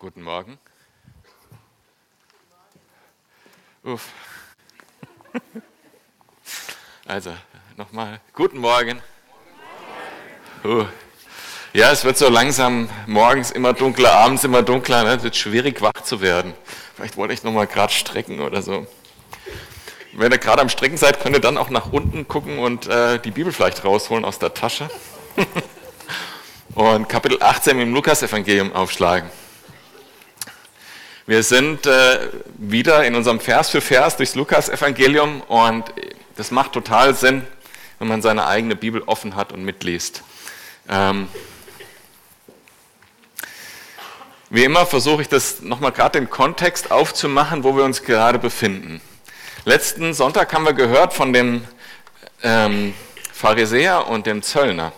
Guten Morgen. Uff. Also, nochmal. Guten Morgen. Uh. Ja, es wird so langsam morgens immer dunkler, abends immer dunkler. Ne? Es wird schwierig, wach zu werden. Vielleicht wollte ich nochmal gerade strecken oder so. Wenn ihr gerade am Strecken seid, könnt ihr dann auch nach unten gucken und äh, die Bibel vielleicht rausholen aus der Tasche. und Kapitel 18 im Lukas-Evangelium aufschlagen. Wir sind äh, wieder in unserem Vers für Vers durchs Lukas-Evangelium und das macht total Sinn, wenn man seine eigene Bibel offen hat und mitliest. Ähm, wie immer versuche ich das nochmal gerade den Kontext aufzumachen, wo wir uns gerade befinden. Letzten Sonntag haben wir gehört von dem ähm, Pharisäer und dem Zöllner.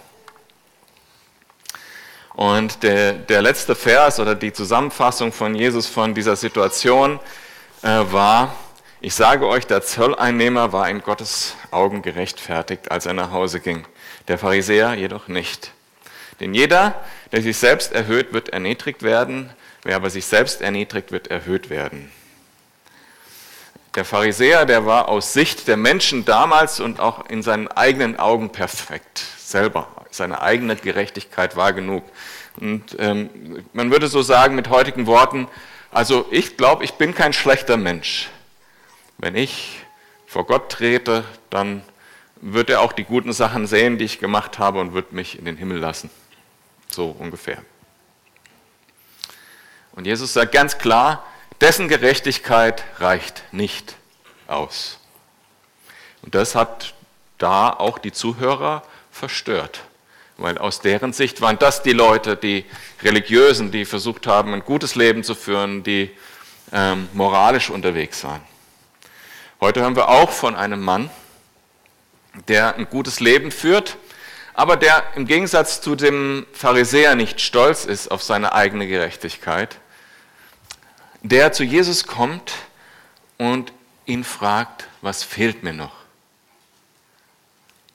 Und der, der letzte Vers oder die Zusammenfassung von Jesus von dieser Situation äh, war, ich sage euch, der Zolleinnehmer war in Gottes Augen gerechtfertigt, als er nach Hause ging, der Pharisäer jedoch nicht. Denn jeder, der sich selbst erhöht, wird erniedrigt werden, wer aber sich selbst erniedrigt, wird erhöht werden. Der Pharisäer, der war aus Sicht der Menschen damals und auch in seinen eigenen Augen perfekt, selber seine eigene Gerechtigkeit war genug. Und ähm, man würde so sagen mit heutigen Worten, also ich glaube, ich bin kein schlechter Mensch. Wenn ich vor Gott trete, dann wird er auch die guten Sachen sehen, die ich gemacht habe und wird mich in den Himmel lassen. So ungefähr. Und Jesus sagt ganz klar, dessen Gerechtigkeit reicht nicht aus. Und das hat da auch die Zuhörer verstört. Weil aus deren Sicht waren das die Leute, die Religiösen, die versucht haben, ein gutes Leben zu führen, die ähm, moralisch unterwegs waren. Heute hören wir auch von einem Mann, der ein gutes Leben führt, aber der im Gegensatz zu dem Pharisäer nicht stolz ist auf seine eigene Gerechtigkeit, der zu Jesus kommt und ihn fragt, was fehlt mir noch?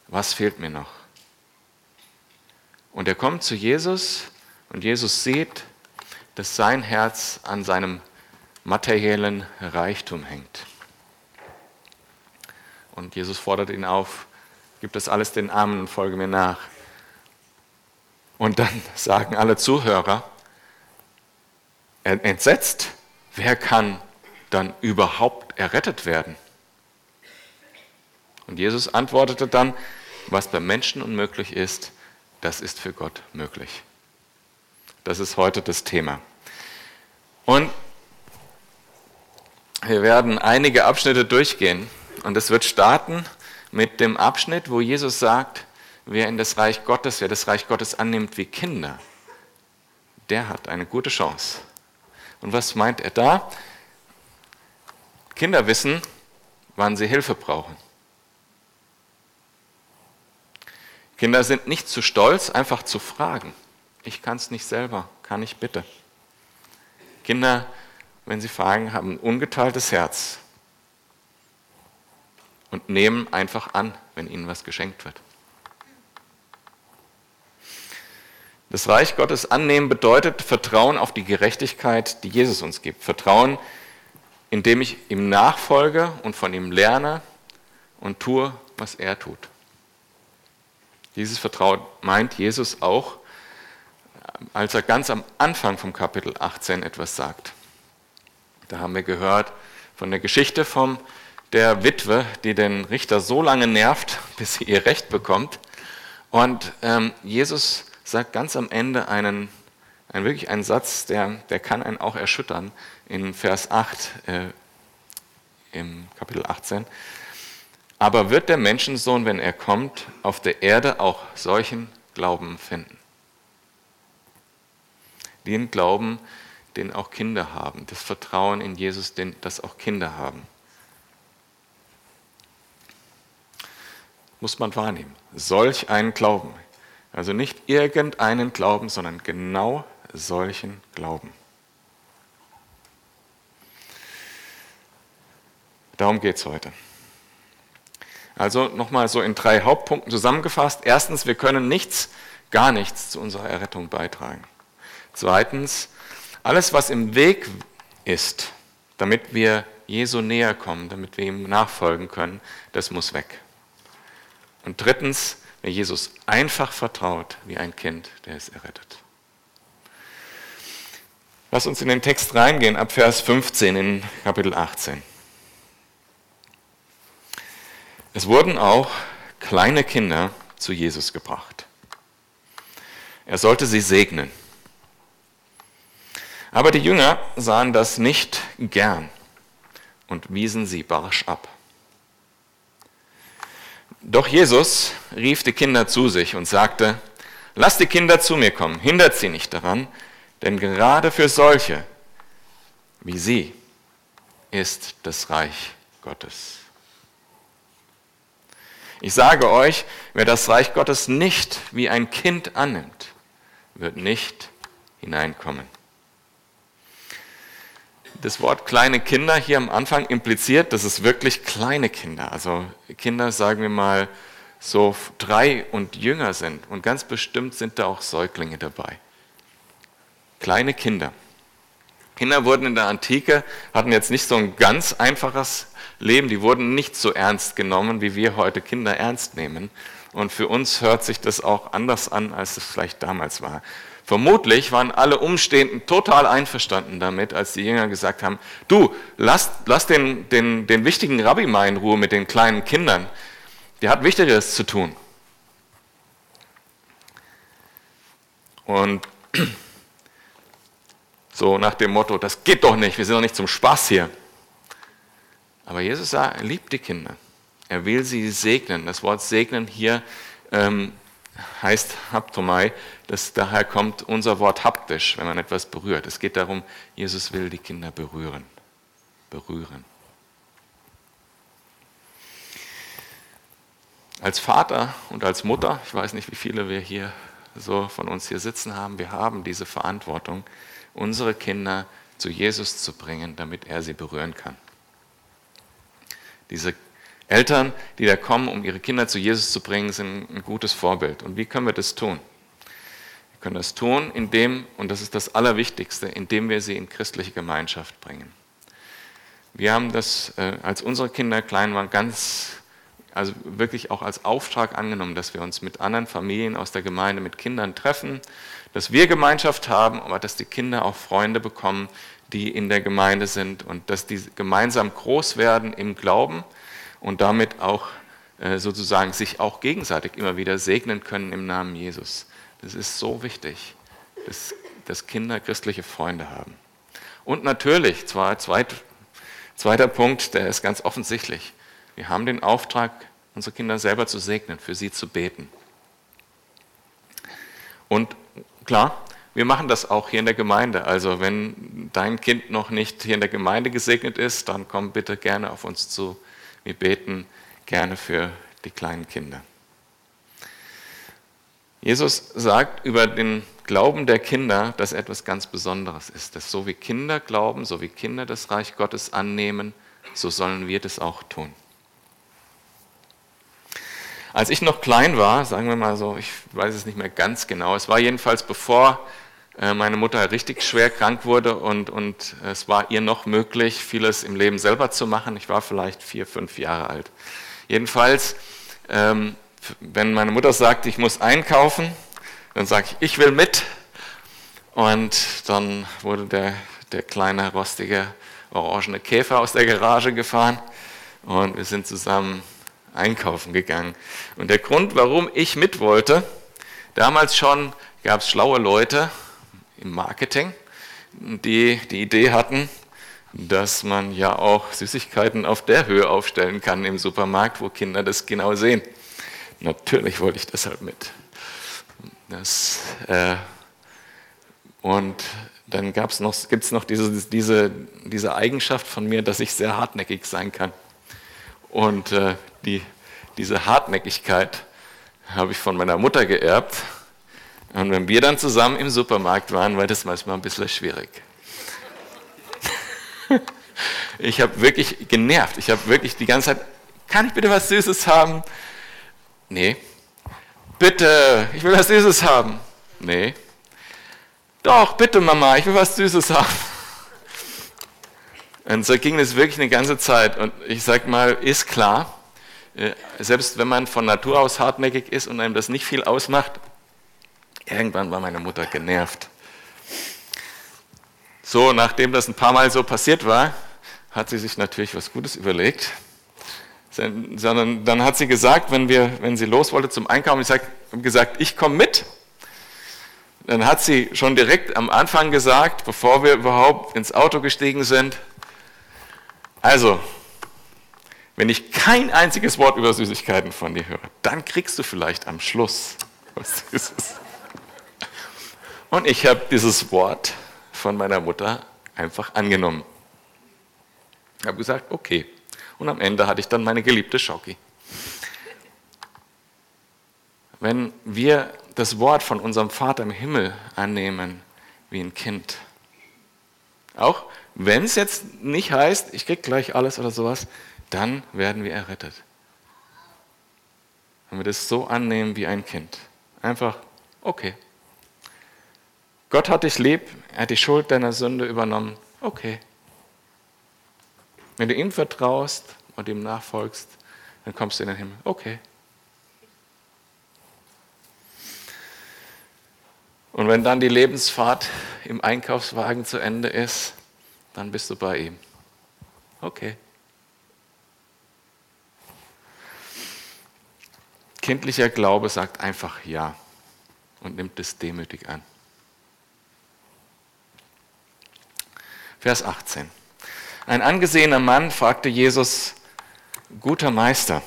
Was fehlt mir noch? Und er kommt zu Jesus und Jesus sieht, dass sein Herz an seinem materiellen Reichtum hängt. Und Jesus fordert ihn auf, gib das alles den Armen und folge mir nach. Und dann sagen alle Zuhörer, entsetzt, wer kann dann überhaupt errettet werden? Und Jesus antwortete dann, was bei Menschen unmöglich ist, das ist für Gott möglich. Das ist heute das Thema. Und wir werden einige Abschnitte durchgehen und es wird starten mit dem Abschnitt, wo Jesus sagt, wer in das Reich Gottes, wer das Reich Gottes annimmt wie Kinder, der hat eine gute Chance. Und was meint er da? Kinder wissen, wann sie Hilfe brauchen. Kinder sind nicht zu stolz, einfach zu fragen. Ich kann es nicht selber, kann ich bitte. Kinder, wenn sie fragen, haben ein ungeteiltes Herz und nehmen einfach an, wenn ihnen was geschenkt wird. Das Reich Gottes annehmen bedeutet Vertrauen auf die Gerechtigkeit, die Jesus uns gibt. Vertrauen, indem ich ihm nachfolge und von ihm lerne und tue, was er tut. Dieses Vertrauen meint Jesus auch, als er ganz am Anfang vom Kapitel 18 etwas sagt. Da haben wir gehört von der Geschichte von der Witwe, die den Richter so lange nervt, bis sie ihr Recht bekommt. Und ähm, Jesus sagt ganz am Ende einen, einen wirklich einen Satz, der, der kann einen auch erschüttern, in Vers 8 äh, im Kapitel 18. Aber wird der Menschensohn, wenn er kommt, auf der Erde auch solchen Glauben finden? Den Glauben, den auch Kinder haben, das Vertrauen in Jesus, den, das auch Kinder haben. Muss man wahrnehmen. Solch einen Glauben. Also nicht irgendeinen Glauben, sondern genau solchen Glauben. Darum geht es heute. Also nochmal so in drei Hauptpunkten zusammengefasst. Erstens, wir können nichts, gar nichts zu unserer Errettung beitragen. Zweitens, Alles, was im Weg ist, damit wir Jesu näher kommen, damit wir ihm nachfolgen können, das muss weg. Und drittens, wer Jesus einfach vertraut wie ein Kind, der ist errettet. Lass uns in den Text reingehen, ab Vers 15 in Kapitel 18. Es wurden auch kleine Kinder zu Jesus gebracht. Er sollte sie segnen. Aber die Jünger sahen das nicht gern und wiesen sie barsch ab. Doch Jesus rief die Kinder zu sich und sagte, Lasst die Kinder zu mir kommen, hindert sie nicht daran, denn gerade für solche wie sie ist das Reich Gottes. Ich sage euch, wer das Reich Gottes nicht wie ein Kind annimmt, wird nicht hineinkommen. Das Wort kleine Kinder hier am Anfang impliziert, dass es wirklich kleine Kinder, also Kinder, sagen wir mal, so drei und jünger sind. Und ganz bestimmt sind da auch Säuglinge dabei. Kleine Kinder. Kinder wurden in der Antike, hatten jetzt nicht so ein ganz einfaches Leben, die wurden nicht so ernst genommen, wie wir heute Kinder ernst nehmen. Und für uns hört sich das auch anders an, als es vielleicht damals war. Vermutlich waren alle Umstehenden total einverstanden damit, als die Jünger gesagt haben, du, lass, lass den, den, den wichtigen Rabbi mal in Ruhe mit den kleinen Kindern. Der hat Wichtigeres zu tun. Und so nach dem Motto, das geht doch nicht, wir sind doch nicht zum Spaß hier. Aber Jesus sagt, er liebt die Kinder. Er will sie segnen. Das Wort segnen hier ähm, heißt Haptomai, das daher kommt unser Wort haptisch, wenn man etwas berührt. Es geht darum, Jesus will die Kinder berühren. Berühren. Als Vater und als Mutter, ich weiß nicht, wie viele wir hier so von uns hier sitzen haben, wir haben diese Verantwortung, unsere Kinder zu Jesus zu bringen, damit er sie berühren kann. Diese Eltern, die da kommen, um ihre Kinder zu Jesus zu bringen, sind ein gutes Vorbild. Und wie können wir das tun? Wir können das tun, indem, und das ist das Allerwichtigste, indem wir sie in christliche Gemeinschaft bringen. Wir haben das, äh, als unsere Kinder klein waren, ganz, also wirklich auch als Auftrag angenommen, dass wir uns mit anderen Familien aus der Gemeinde, mit Kindern treffen, dass wir Gemeinschaft haben, aber dass die Kinder auch Freunde bekommen, die in der Gemeinde sind und dass die gemeinsam groß werden im Glauben und damit auch äh, sozusagen sich auch gegenseitig immer wieder segnen können im Namen Jesus. Das ist so wichtig, dass, dass Kinder christliche Freunde haben. Und natürlich, zwar zweit, zweiter Punkt, der ist ganz offensichtlich. Wir haben den Auftrag, unsere Kinder selber zu segnen, für sie zu beten. Und Klar, wir machen das auch hier in der Gemeinde. Also wenn dein Kind noch nicht hier in der Gemeinde gesegnet ist, dann komm bitte gerne auf uns zu. Wir beten gerne für die kleinen Kinder. Jesus sagt über den Glauben der Kinder, dass etwas ganz Besonderes ist. Dass so wie Kinder glauben, so wie Kinder das Reich Gottes annehmen, so sollen wir das auch tun. Als ich noch klein war, sagen wir mal so, ich weiß es nicht mehr ganz genau, es war jedenfalls bevor meine Mutter richtig schwer krank wurde und, und es war ihr noch möglich, vieles im Leben selber zu machen. Ich war vielleicht vier, fünf Jahre alt. Jedenfalls, ähm, wenn meine Mutter sagt, ich muss einkaufen, dann sage ich, ich will mit. Und dann wurde der, der kleine, rostige, orangene Käfer aus der Garage gefahren und wir sind zusammen einkaufen gegangen. Und der Grund, warum ich mit wollte, damals schon gab es schlaue Leute im Marketing, die die Idee hatten, dass man ja auch Süßigkeiten auf der Höhe aufstellen kann im Supermarkt, wo Kinder das genau sehen. Natürlich wollte ich deshalb mit. Das, äh, und dann noch, gibt es noch diese, diese, diese Eigenschaft von mir, dass ich sehr hartnäckig sein kann. Und äh, die, diese Hartnäckigkeit habe ich von meiner Mutter geerbt. Und wenn wir dann zusammen im Supermarkt waren, war das manchmal ein bisschen schwierig. Ich habe wirklich genervt. Ich habe wirklich die ganze Zeit, kann ich bitte was Süßes haben? Nee. Bitte, ich will was Süßes haben. Nee. Doch, bitte Mama, ich will was Süßes haben. Und so ging es wirklich eine ganze Zeit. Und ich sag mal, ist klar, äh, selbst wenn man von Natur aus hartnäckig ist und einem das nicht viel ausmacht, irgendwann war meine Mutter genervt. So, nachdem das ein paar Mal so passiert war, hat sie sich natürlich was Gutes überlegt. Sondern dann hat sie gesagt, wenn, wir, wenn sie los wollte zum Einkaufen, ich habe gesagt, ich komme mit. Dann hat sie schon direkt am Anfang gesagt, bevor wir überhaupt ins Auto gestiegen sind, also, wenn ich kein einziges Wort über Süßigkeiten von dir höre, dann kriegst du vielleicht am Schluss was Süßes. Und ich habe dieses Wort von meiner Mutter einfach angenommen. Ich habe gesagt, okay. Und am Ende hatte ich dann meine geliebte Schoki. Wenn wir das Wort von unserem Vater im Himmel annehmen wie ein Kind, auch wenn es jetzt nicht heißt, ich krieg gleich alles oder sowas, dann werden wir errettet. Wenn wir das so annehmen wie ein Kind. Einfach, okay. Gott hat dich lieb, er hat die Schuld deiner Sünde übernommen. Okay. Wenn du ihm vertraust und ihm nachfolgst, dann kommst du in den Himmel. Okay. Und wenn dann die Lebensfahrt im Einkaufswagen zu Ende ist, dann bist du bei ihm. Okay. Kindlicher Glaube sagt einfach Ja und nimmt es demütig an. Vers 18. Ein angesehener Mann fragte Jesus, guter Meister,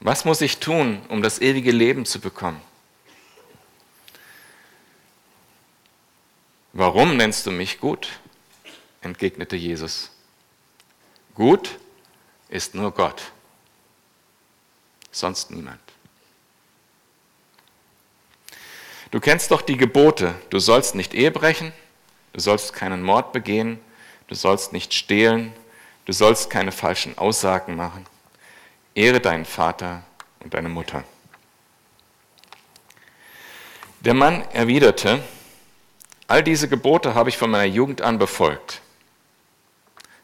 was muss ich tun, um das ewige Leben zu bekommen? Warum nennst du mich gut? entgegnete Jesus. Gut ist nur Gott, sonst niemand. Du kennst doch die Gebote, du sollst nicht Ehe brechen, du sollst keinen Mord begehen, du sollst nicht stehlen, du sollst keine falschen Aussagen machen. Ehre deinen Vater und deine Mutter. Der Mann erwiderte, all diese Gebote habe ich von meiner Jugend an befolgt.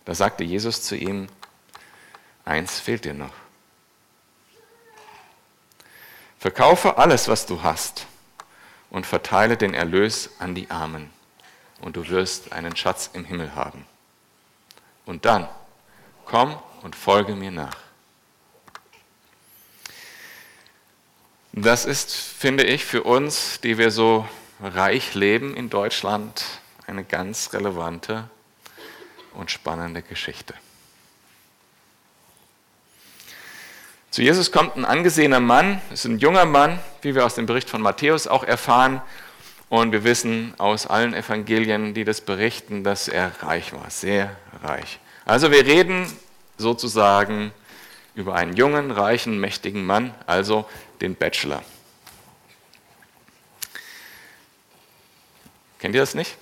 Da sagte Jesus zu ihm, eins fehlt dir noch. Verkaufe alles, was du hast und verteile den Erlös an die Armen und du wirst einen Schatz im Himmel haben. Und dann komm und folge mir nach. Das ist, finde ich, für uns, die wir so reich leben in Deutschland, eine ganz relevante und spannende Geschichte. Zu Jesus kommt ein angesehener Mann, ist ein junger Mann, wie wir aus dem Bericht von Matthäus auch erfahren. Und wir wissen aus allen Evangelien, die das berichten, dass er reich war, sehr reich. Also wir reden sozusagen über einen jungen, reichen, mächtigen Mann, also den Bachelor. Kennt ihr das nicht?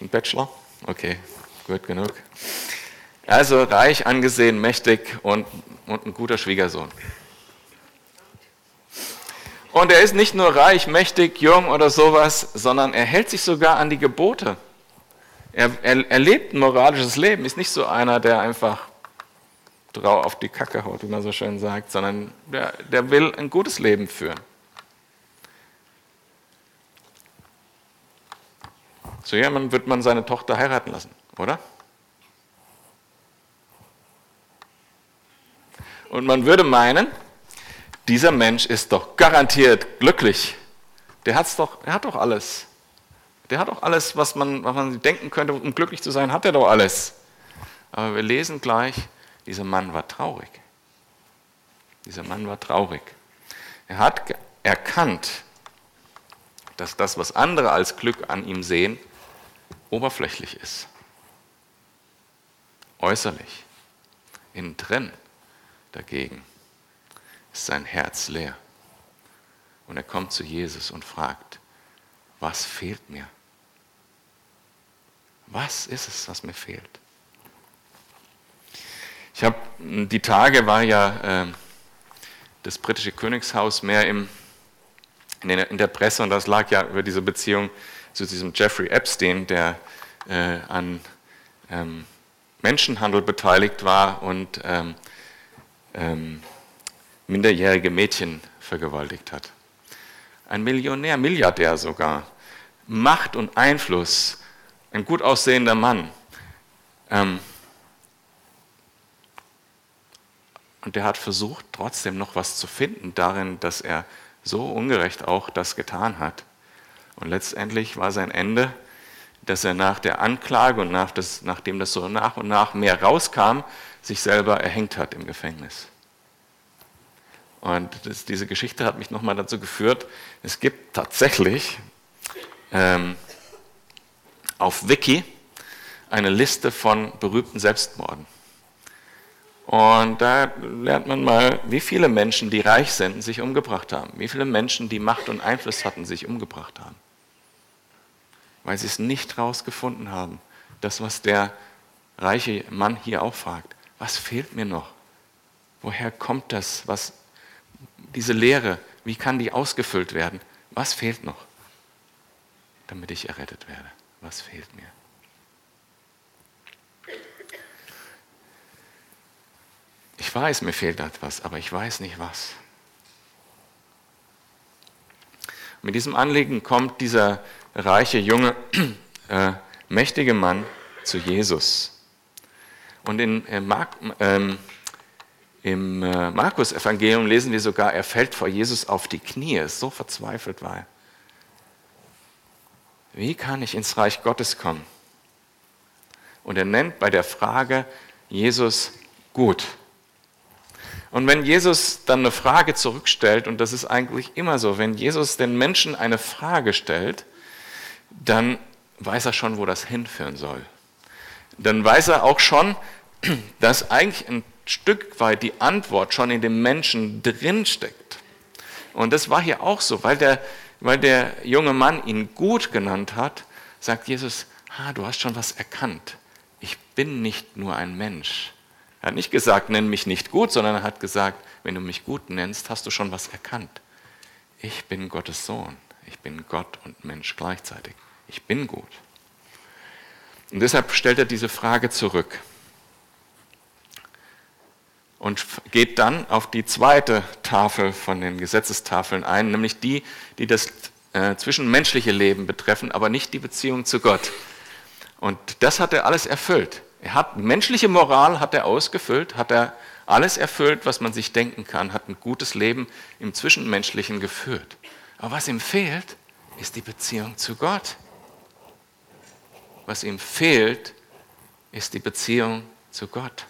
Ein Bachelor? Okay, gut genug. Also reich, angesehen, mächtig und, und ein guter Schwiegersohn. Und er ist nicht nur reich, mächtig, jung oder sowas, sondern er hält sich sogar an die Gebote. Er, er, er lebt ein moralisches Leben, ist nicht so einer, der einfach drau auf die Kacke haut, wie man so schön sagt, sondern der, der will ein gutes Leben führen. So jemand wird man seine Tochter heiraten lassen oder? Und man würde meinen, dieser Mensch ist doch garantiert glücklich. Der, hat's doch, der hat doch alles. Der hat doch alles, was man, was man denken könnte, um glücklich zu sein, hat er doch alles. Aber wir lesen gleich, dieser Mann war traurig. Dieser Mann war traurig. Er hat erkannt, dass das, was andere als Glück an ihm sehen, oberflächlich ist äußerlich. Innen drin dagegen ist sein Herz leer. Und er kommt zu Jesus und fragt, was fehlt mir? Was ist es, was mir fehlt? Ich habe die Tage war ja äh, das britische Königshaus mehr im, in, der, in der Presse und das lag ja über diese Beziehung zu diesem Jeffrey Epstein, der äh, an ähm, Menschenhandel beteiligt war und ähm, ähm, minderjährige Mädchen vergewaltigt hat. Ein Millionär, Milliardär sogar. Macht und Einfluss, ein gut aussehender Mann. Ähm, und der hat versucht, trotzdem noch was zu finden darin, dass er so ungerecht auch das getan hat. Und letztendlich war sein Ende, dass er nach der Anklage und nach das, nachdem das so nach und nach mehr rauskam, sich selber erhängt hat im Gefängnis. Und das, diese Geschichte hat mich nochmal dazu geführt, es gibt tatsächlich ähm, auf Wiki eine Liste von berühmten Selbstmorden. Und da lernt man mal, wie viele Menschen, die reich sind, sich umgebracht haben. Wie viele Menschen, die Macht und Einfluss hatten, sich umgebracht haben. Weil sie es nicht rausgefunden haben. Das, was der reiche Mann hier auch fragt. Was fehlt mir noch? Woher kommt das? Was, diese Lehre, wie kann die ausgefüllt werden? Was fehlt noch, damit ich errettet werde? Was fehlt mir? Ich weiß, mir fehlt etwas, aber ich weiß nicht was. Mit diesem Anliegen kommt dieser reiche, junge, äh, mächtige Mann zu Jesus. Und in, äh, Mark, ähm, im äh, Markus-Evangelium lesen wir sogar, er fällt vor Jesus auf die Knie, so verzweifelt war er. Wie kann ich ins Reich Gottes kommen? Und er nennt bei der Frage Jesus gut. Und wenn Jesus dann eine Frage zurückstellt, und das ist eigentlich immer so, wenn Jesus den Menschen eine Frage stellt, dann weiß er schon, wo das hinführen soll. Dann weiß er auch schon, dass eigentlich ein Stück weit die Antwort schon in dem Menschen drinsteckt. Und das war hier auch so, weil der, weil der junge Mann ihn gut genannt hat, sagt Jesus, ah, du hast schon was erkannt. Ich bin nicht nur ein Mensch. Er hat nicht gesagt, nenn mich nicht gut, sondern er hat gesagt, wenn du mich gut nennst, hast du schon was erkannt. Ich bin Gottes Sohn. Ich bin Gott und Mensch gleichzeitig. Ich bin gut. Und deshalb stellt er diese Frage zurück und geht dann auf die zweite Tafel von den Gesetzestafeln ein, nämlich die, die das äh, zwischenmenschliche Leben betreffen, aber nicht die Beziehung zu Gott. Und das hat er alles erfüllt. Er hat menschliche Moral hat er ausgefüllt, hat er alles erfüllt, was man sich denken kann, hat ein gutes Leben im Zwischenmenschlichen geführt. Aber was ihm fehlt, ist die Beziehung zu Gott. Was ihm fehlt, ist die Beziehung zu Gott.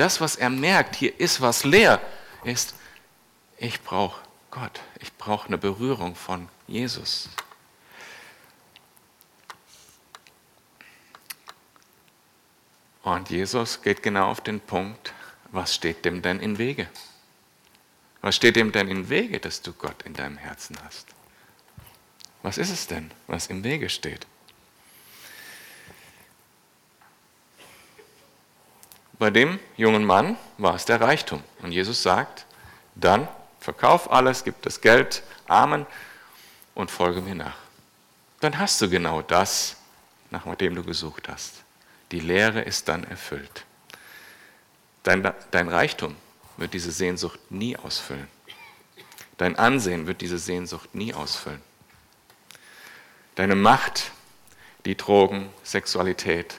Das, was er merkt, hier ist was leer, ist, ich brauche Gott, ich brauche eine Berührung von Jesus. Und Jesus geht genau auf den Punkt, was steht dem denn in Wege? Was steht dem denn in Wege, dass du Gott in deinem Herzen hast? Was ist es denn, was im Wege steht? Bei dem jungen Mann war es der Reichtum. Und Jesus sagt, dann verkauf alles, gib das Geld Armen und folge mir nach. Dann hast du genau das, nach dem du gesucht hast. Die Lehre ist dann erfüllt. Dein, dein Reichtum wird diese Sehnsucht nie ausfüllen. Dein Ansehen wird diese Sehnsucht nie ausfüllen. Deine Macht, die Drogen, Sexualität,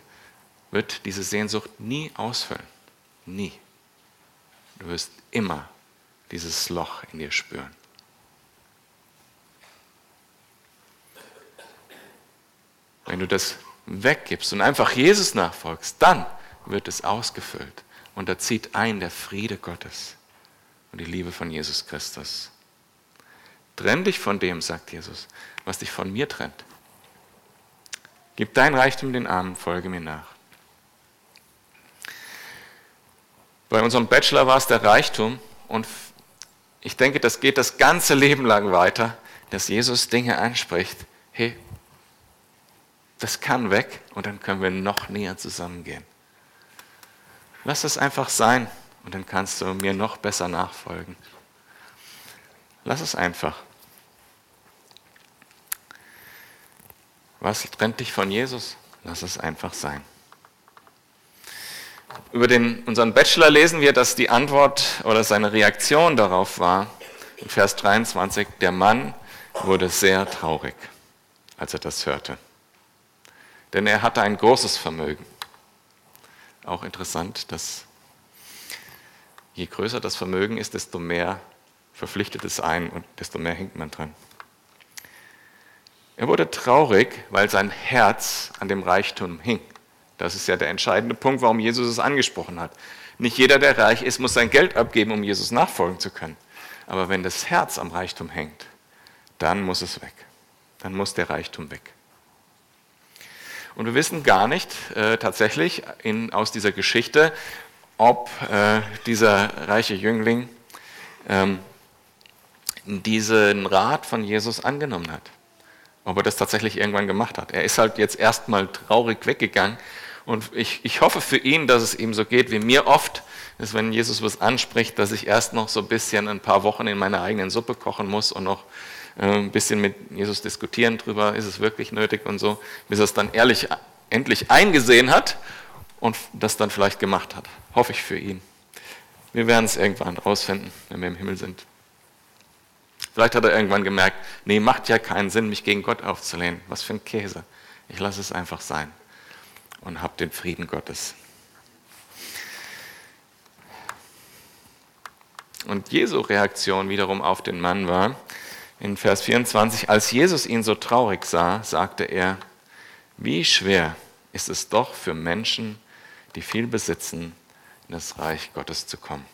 wird diese Sehnsucht nie ausfüllen. Nie. Du wirst immer dieses Loch in dir spüren. Wenn du das weggibst und einfach Jesus nachfolgst, dann wird es ausgefüllt. Und da zieht ein der Friede Gottes und die Liebe von Jesus Christus. Trenn dich von dem, sagt Jesus, was dich von mir trennt. Gib dein Reichtum den Armen, folge mir nach. Bei unserem Bachelor war es der Reichtum und ich denke, das geht das ganze Leben lang weiter, dass Jesus Dinge anspricht. Hey, das kann weg und dann können wir noch näher zusammengehen. Lass es einfach sein und dann kannst du mir noch besser nachfolgen. Lass es einfach. Was trennt dich von Jesus? Lass es einfach sein. Über den, unseren Bachelor lesen wir, dass die Antwort oder seine Reaktion darauf war, in Vers 23, der Mann wurde sehr traurig, als er das hörte. Denn er hatte ein großes Vermögen. Auch interessant, dass je größer das Vermögen ist, desto mehr verpflichtet es ein und desto mehr hängt man dran. Er wurde traurig, weil sein Herz an dem Reichtum hing. Das ist ja der entscheidende Punkt, warum Jesus es angesprochen hat. Nicht jeder, der reich ist, muss sein Geld abgeben, um Jesus nachfolgen zu können. Aber wenn das Herz am Reichtum hängt, dann muss es weg. Dann muss der Reichtum weg. Und wir wissen gar nicht äh, tatsächlich in, aus dieser Geschichte, ob äh, dieser reiche Jüngling ähm, diesen Rat von Jesus angenommen hat. Ob er das tatsächlich irgendwann gemacht hat. Er ist halt jetzt erstmal traurig weggegangen. Und ich, ich hoffe für ihn, dass es ihm so geht wie mir oft, dass wenn Jesus was anspricht, dass ich erst noch so ein bisschen ein paar Wochen in meiner eigenen Suppe kochen muss und noch äh, ein bisschen mit Jesus diskutieren drüber, ist es wirklich nötig und so, bis er es dann ehrlich endlich eingesehen hat und das dann vielleicht gemacht hat. Hoffe ich für ihn. Wir werden es irgendwann rausfinden, wenn wir im Himmel sind. Vielleicht hat er irgendwann gemerkt, nee, macht ja keinen Sinn, mich gegen Gott aufzulehnen. Was für ein Käse. Ich lasse es einfach sein und habe den Frieden Gottes. Und Jesu Reaktion wiederum auf den Mann war, in Vers 24, als Jesus ihn so traurig sah, sagte er, wie schwer ist es doch für Menschen, die viel besitzen, in das Reich Gottes zu kommen.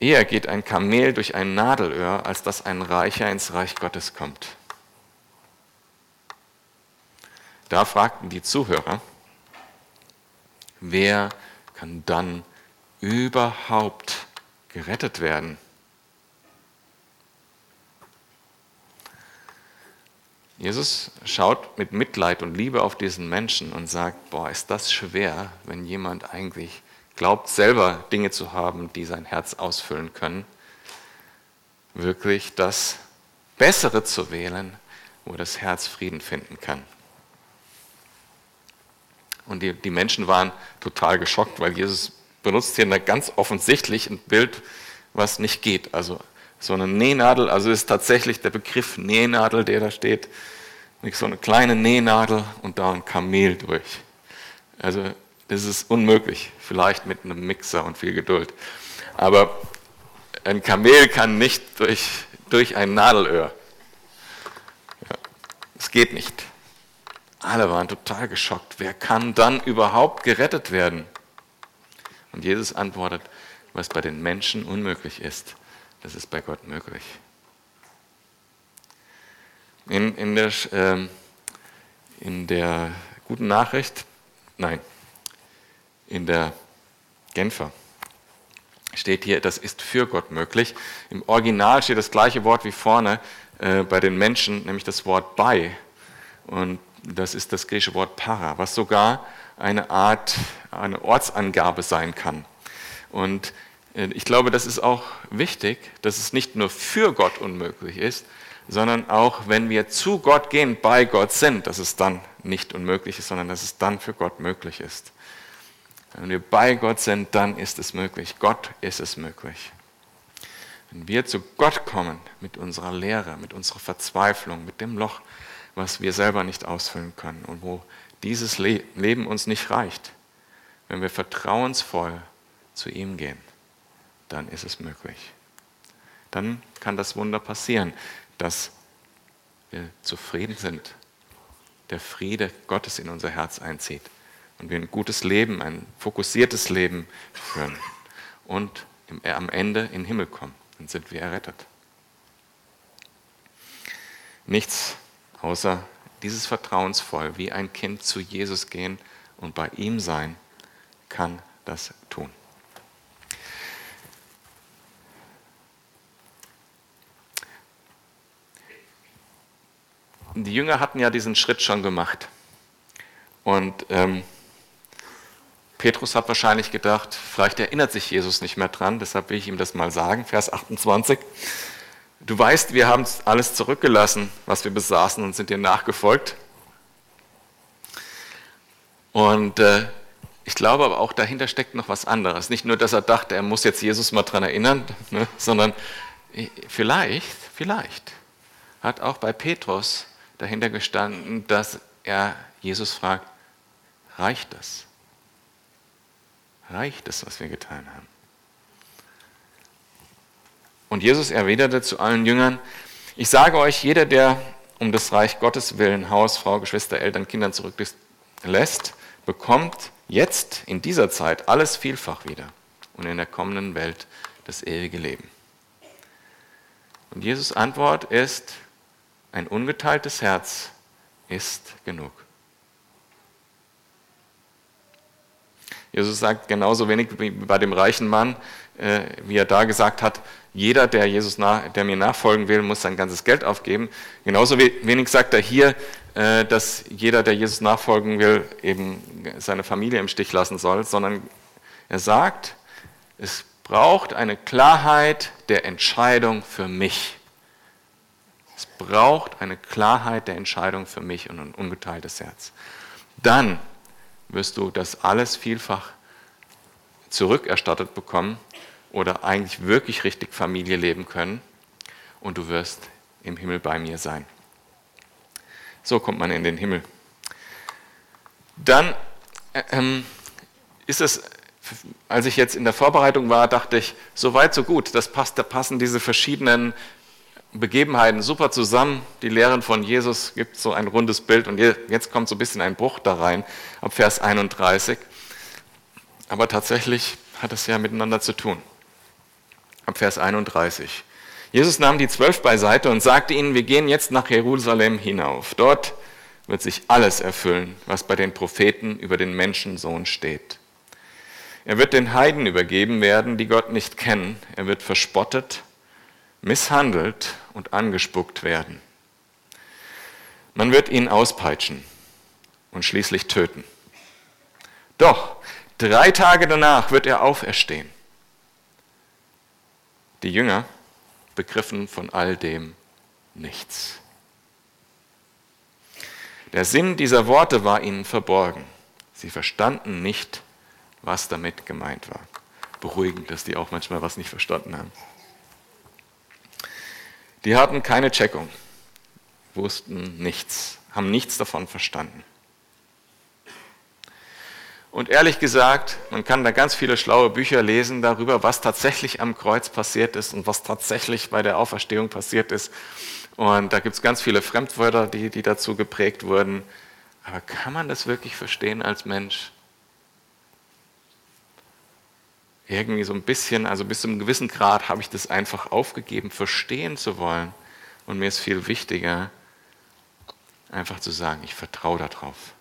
Eher geht ein Kamel durch ein Nadelöhr, als dass ein Reicher ins Reich Gottes kommt. Da fragten die Zuhörer, wer kann dann überhaupt gerettet werden? Jesus schaut mit Mitleid und Liebe auf diesen Menschen und sagt, boah, ist das schwer, wenn jemand eigentlich glaubt, selber Dinge zu haben, die sein Herz ausfüllen können, wirklich das Bessere zu wählen, wo das Herz Frieden finden kann. Und die, die Menschen waren total geschockt, weil Jesus benutzt hier ganz offensichtlich ein Bild, was nicht geht. Also so eine Nähnadel, also ist tatsächlich der Begriff Nähnadel, der da steht, nicht so eine kleine Nähnadel und da ein Kamel durch. Also das ist unmöglich, vielleicht mit einem Mixer und viel Geduld. Aber ein Kamel kann nicht durch, durch ein Nadelöhr. Es ja, geht nicht. Alle waren total geschockt. Wer kann dann überhaupt gerettet werden? Und Jesus antwortet, was bei den Menschen unmöglich ist, das ist bei Gott möglich. In, in, der, äh, in der guten Nachricht, nein, in der Genfer steht hier, das ist für Gott möglich. Im Original steht das gleiche Wort wie vorne äh, bei den Menschen, nämlich das Wort bei. Und das ist das griechische Wort para, was sogar eine Art, eine Ortsangabe sein kann. Und äh, ich glaube, das ist auch wichtig, dass es nicht nur für Gott unmöglich ist, sondern auch, wenn wir zu Gott gehen, bei Gott sind, dass es dann nicht unmöglich ist, sondern dass es dann für Gott möglich ist. Wenn wir bei Gott sind, dann ist es möglich. Gott ist es möglich. Wenn wir zu Gott kommen mit unserer Lehre, mit unserer Verzweiflung, mit dem Loch, was wir selber nicht ausfüllen können und wo dieses Leben uns nicht reicht, wenn wir vertrauensvoll zu ihm gehen, dann ist es möglich. Dann kann das Wunder passieren, dass wir zufrieden sind, der Friede Gottes in unser Herz einzieht und wir ein gutes Leben, ein fokussiertes Leben führen und am Ende in den Himmel kommen. Dann sind wir errettet. Nichts außer dieses vertrauensvoll wie ein Kind zu Jesus gehen und bei ihm sein, kann das tun. Die Jünger hatten ja diesen Schritt schon gemacht. Und ähm, Petrus hat wahrscheinlich gedacht, vielleicht erinnert sich Jesus nicht mehr dran, deshalb will ich ihm das mal sagen. Vers 28. Du weißt, wir haben alles zurückgelassen, was wir besaßen und sind dir nachgefolgt. Und äh, ich glaube aber auch dahinter steckt noch was anderes. Nicht nur, dass er dachte, er muss jetzt Jesus mal dran erinnern, ne, sondern äh, vielleicht, vielleicht hat auch bei Petrus dahinter gestanden, dass er Jesus fragt, reicht das? Reicht das, was wir getan haben? Und Jesus erwiderte zu allen Jüngern, ich sage euch, jeder, der um des Reich Gottes willen Haus, Frau, Geschwister, Eltern, Kindern zurücklässt, bekommt jetzt in dieser Zeit alles vielfach wieder und in der kommenden Welt das ewige Leben. Und Jesus Antwort ist, ein ungeteiltes Herz ist genug. Jesus sagt genauso wenig wie bei dem reichen Mann, äh, wie er da gesagt hat, jeder, der, Jesus nach, der mir nachfolgen will, muss sein ganzes Geld aufgeben. Genauso wenig sagt er hier, äh, dass jeder, der Jesus nachfolgen will, eben seine Familie im Stich lassen soll, sondern er sagt, es braucht eine Klarheit der Entscheidung für mich. Es braucht eine Klarheit der Entscheidung für mich und ein ungeteiltes Herz. Dann wirst du das alles vielfach zurückerstattet bekommen oder eigentlich wirklich richtig Familie leben können und du wirst im Himmel bei mir sein. So kommt man in den Himmel. Dann äh, ähm, ist es, als ich jetzt in der Vorbereitung war, dachte ich, so weit, so gut, das passt, da passen diese verschiedenen Begebenheiten super zusammen. Die Lehren von Jesus gibt so ein rundes Bild und jetzt kommt so ein bisschen ein Bruch da rein, ab Vers 31. Aber tatsächlich hat es ja miteinander zu tun ab Vers 31. Jesus nahm die zwölf beiseite und sagte ihnen, wir gehen jetzt nach Jerusalem hinauf. Dort wird sich alles erfüllen, was bei den Propheten über den Menschensohn steht. Er wird den Heiden übergeben werden, die Gott nicht kennen. Er wird verspottet, misshandelt und angespuckt werden. Man wird ihn auspeitschen und schließlich töten. Doch drei Tage danach wird er auferstehen. Die Jünger begriffen von all dem nichts. Der Sinn dieser Worte war ihnen verborgen. Sie verstanden nicht, was damit gemeint war. Beruhigend, dass die auch manchmal was nicht verstanden haben. Die hatten keine Checkung, wussten nichts, haben nichts davon verstanden. Und ehrlich gesagt, man kann da ganz viele schlaue Bücher lesen darüber, was tatsächlich am Kreuz passiert ist und was tatsächlich bei der Auferstehung passiert ist. Und da gibt es ganz viele Fremdwörter, die, die dazu geprägt wurden. Aber kann man das wirklich verstehen als Mensch? Irgendwie so ein bisschen, also bis zu einem gewissen Grad habe ich das einfach aufgegeben, verstehen zu wollen. Und mir ist viel wichtiger, einfach zu sagen, ich vertraue darauf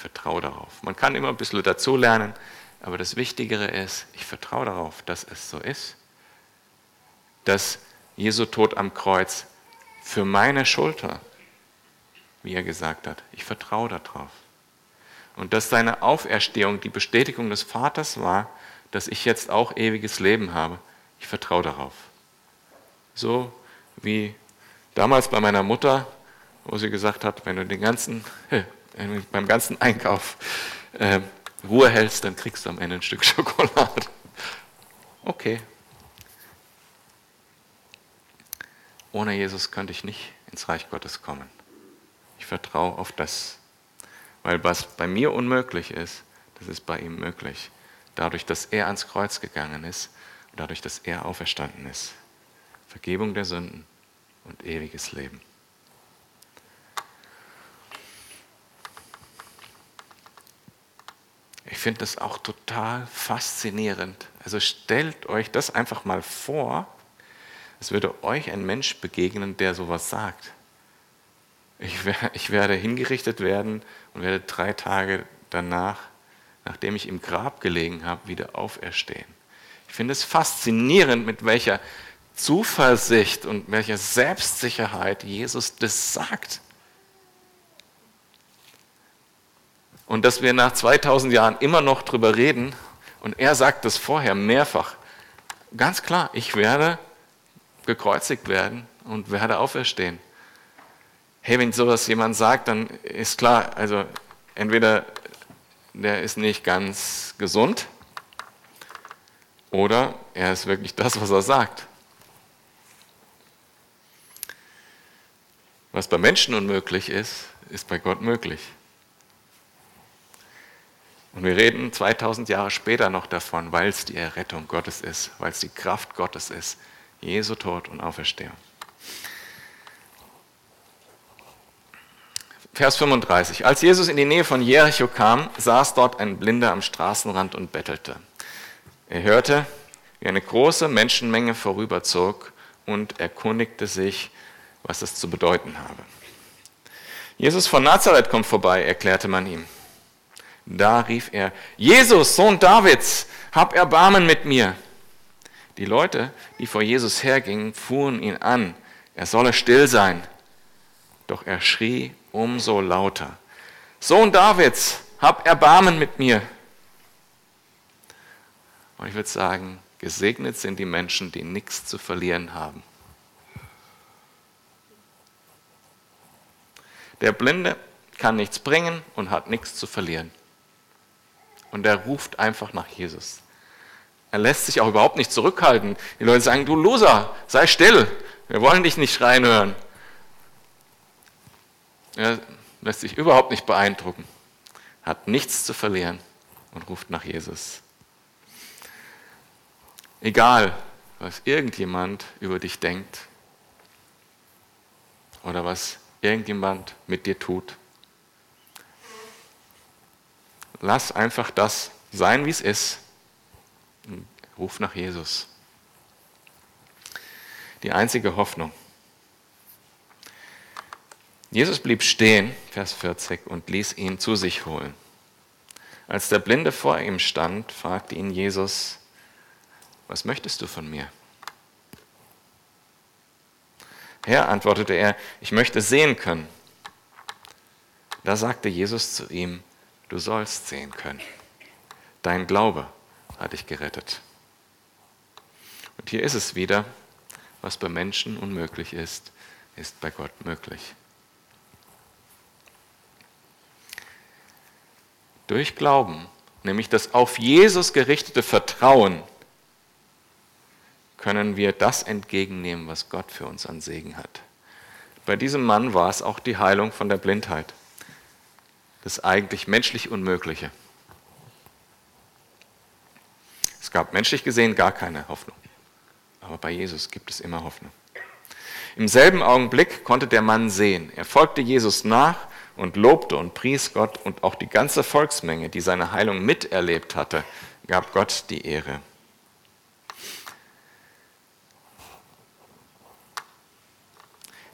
vertraue darauf. Man kann immer ein bisschen dazulernen, aber das Wichtigere ist, ich vertraue darauf, dass es so ist. Dass Jesu Tod am Kreuz für meine Schulter, wie er gesagt hat, ich vertraue darauf. Und dass seine Auferstehung die Bestätigung des Vaters war, dass ich jetzt auch ewiges Leben habe, ich vertraue darauf. So wie damals bei meiner Mutter, wo sie gesagt hat, wenn du den ganzen beim ganzen Einkauf äh, Ruhe hältst, dann kriegst du am Ende ein Stück Schokolade. Okay. Ohne Jesus könnte ich nicht ins Reich Gottes kommen. Ich vertraue auf das. Weil was bei mir unmöglich ist, das ist bei ihm möglich. Dadurch, dass er ans Kreuz gegangen ist und dadurch, dass er auferstanden ist. Vergebung der Sünden und ewiges Leben. Finde das auch total faszinierend. Also stellt euch das einfach mal vor, es würde euch ein Mensch begegnen, der sowas sagt. Ich, ich werde hingerichtet werden und werde drei Tage danach, nachdem ich im Grab gelegen habe, wieder auferstehen. Ich finde es faszinierend, mit welcher Zuversicht und welcher Selbstsicherheit Jesus das sagt. Und dass wir nach 2000 Jahren immer noch drüber reden und er sagt das vorher mehrfach. Ganz klar, ich werde gekreuzigt werden und werde auferstehen. Hey, wenn sowas jemand sagt, dann ist klar, also entweder der ist nicht ganz gesund oder er ist wirklich das, was er sagt. Was bei Menschen unmöglich ist, ist bei Gott möglich. Und wir reden 2000 Jahre später noch davon, weil es die Errettung Gottes ist, weil es die Kraft Gottes ist. Jesu Tod und Auferstehung. Vers 35. Als Jesus in die Nähe von Jericho kam, saß dort ein Blinder am Straßenrand und bettelte. Er hörte, wie eine große Menschenmenge vorüberzog und erkundigte sich, was es zu bedeuten habe. Jesus von Nazareth kommt vorbei, erklärte man ihm. Da rief er, Jesus, Sohn Davids, hab Erbarmen mit mir. Die Leute, die vor Jesus hergingen, fuhren ihn an, er solle still sein. Doch er schrie umso lauter, Sohn Davids, hab Erbarmen mit mir. Und ich würde sagen, gesegnet sind die Menschen, die nichts zu verlieren haben. Der Blinde kann nichts bringen und hat nichts zu verlieren. Und er ruft einfach nach Jesus. Er lässt sich auch überhaupt nicht zurückhalten. Die Leute sagen, du Loser, sei still, wir wollen dich nicht schreien hören. Er lässt sich überhaupt nicht beeindrucken, hat nichts zu verlieren und ruft nach Jesus. Egal, was irgendjemand über dich denkt oder was irgendjemand mit dir tut. Lass einfach das sein, wie es ist. Ruf nach Jesus. Die einzige Hoffnung. Jesus blieb stehen, Vers 40, und ließ ihn zu sich holen. Als der Blinde vor ihm stand, fragte ihn Jesus, was möchtest du von mir? Herr, antwortete er, ich möchte sehen können. Da sagte Jesus zu ihm, du sollst sehen können. Dein Glaube hat dich gerettet. Und hier ist es wieder, was bei Menschen unmöglich ist, ist bei Gott möglich. Durch Glauben, nämlich das auf Jesus gerichtete Vertrauen, können wir das entgegennehmen, was Gott für uns an Segen hat. Bei diesem Mann war es auch die Heilung von der Blindheit, das eigentlich menschlich Unmögliche. Es gab menschlich gesehen gar keine Hoffnung, aber bei Jesus gibt es immer Hoffnung. Im selben Augenblick konnte der Mann sehen. Er folgte Jesus nach und lobte und pries Gott und auch die ganze Volksmenge, die seine Heilung miterlebt hatte, gab Gott die Ehre.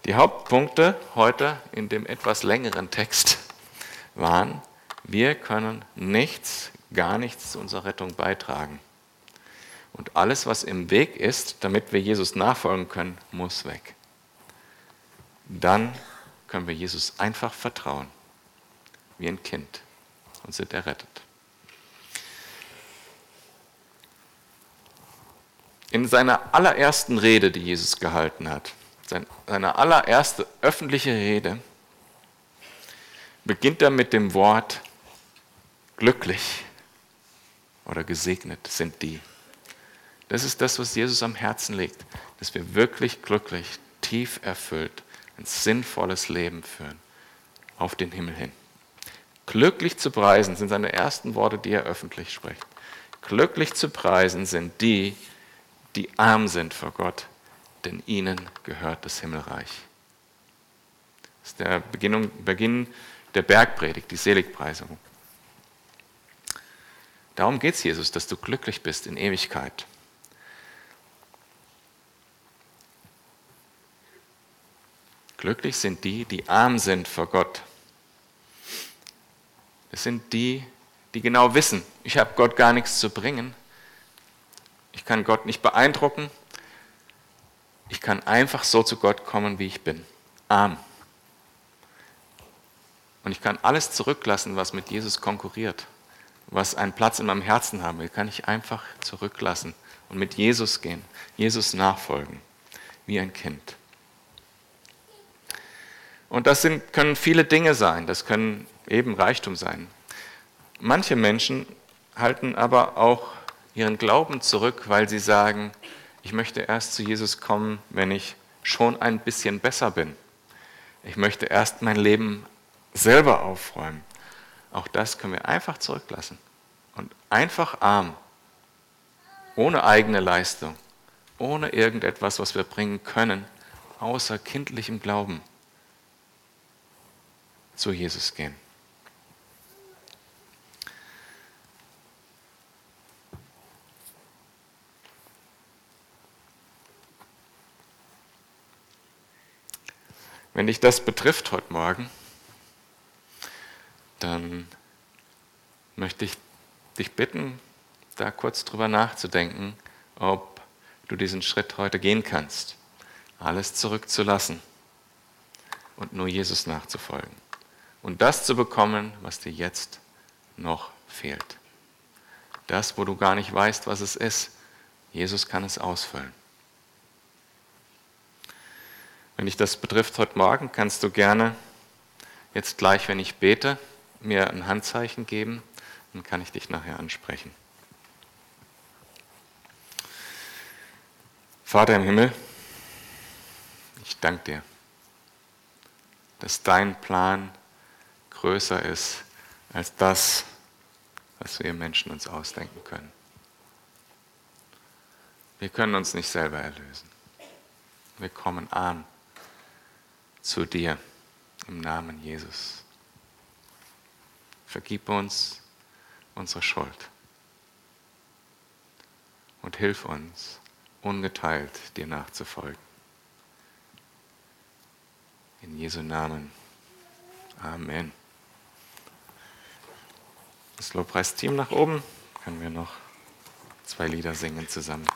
Die Hauptpunkte heute in dem etwas längeren Text waren, wir können nichts, gar nichts zu unserer Rettung beitragen. Und alles, was im Weg ist, damit wir Jesus nachfolgen können, muss weg. Dann können wir Jesus einfach vertrauen, wie ein Kind, und sind errettet. In seiner allerersten Rede, die Jesus gehalten hat, seine allererste öffentliche Rede, beginnt er mit dem Wort glücklich oder gesegnet sind die. Das ist das, was Jesus am Herzen legt, dass wir wirklich glücklich, tief erfüllt, ein sinnvolles Leben führen, auf den Himmel hin. Glücklich zu preisen sind seine ersten Worte, die er öffentlich spricht. Glücklich zu preisen sind die, die arm sind vor Gott, denn ihnen gehört das Himmelreich. Das ist der Beginn, Beginn der Bergpredigt, die Seligpreisung. Darum geht es Jesus, dass du glücklich bist in Ewigkeit. Glücklich sind die, die arm sind vor Gott. Es sind die, die genau wissen, ich habe Gott gar nichts zu bringen. Ich kann Gott nicht beeindrucken, ich kann einfach so zu Gott kommen, wie ich bin. Arm. Und ich kann alles zurücklassen, was mit Jesus konkurriert, was einen Platz in meinem Herzen haben will, kann ich einfach zurücklassen und mit Jesus gehen, Jesus nachfolgen. wie ein Kind. Und das sind, können viele Dinge sein, das können eben Reichtum sein. Manche Menschen halten aber auch ihren Glauben zurück, weil sie sagen, ich möchte erst zu Jesus kommen, wenn ich schon ein bisschen besser bin. Ich möchte erst mein Leben selber aufräumen. Auch das können wir einfach zurücklassen und einfach arm, ohne eigene Leistung, ohne irgendetwas, was wir bringen können, außer kindlichem Glauben zu Jesus gehen. Wenn dich das betrifft heute Morgen, dann möchte ich dich bitten, da kurz drüber nachzudenken, ob du diesen Schritt heute gehen kannst, alles zurückzulassen und nur Jesus nachzufolgen und das zu bekommen, was dir jetzt noch fehlt. Das, wo du gar nicht weißt, was es ist, Jesus kann es ausfüllen. Wenn dich das betrifft heute Morgen, kannst du gerne jetzt gleich, wenn ich bete, mir ein Handzeichen geben, dann kann ich dich nachher ansprechen. Vater im Himmel, ich danke dir, dass dein Plan größer ist als das, was wir Menschen uns ausdenken können. Wir können uns nicht selber erlösen. Wir kommen arm zu dir im Namen Jesus. Vergib uns unsere Schuld und hilf uns, ungeteilt dir nachzufolgen. In Jesu Namen. Amen. Das Lobpreisteam nach oben. Können wir noch zwei Lieder singen zusammen.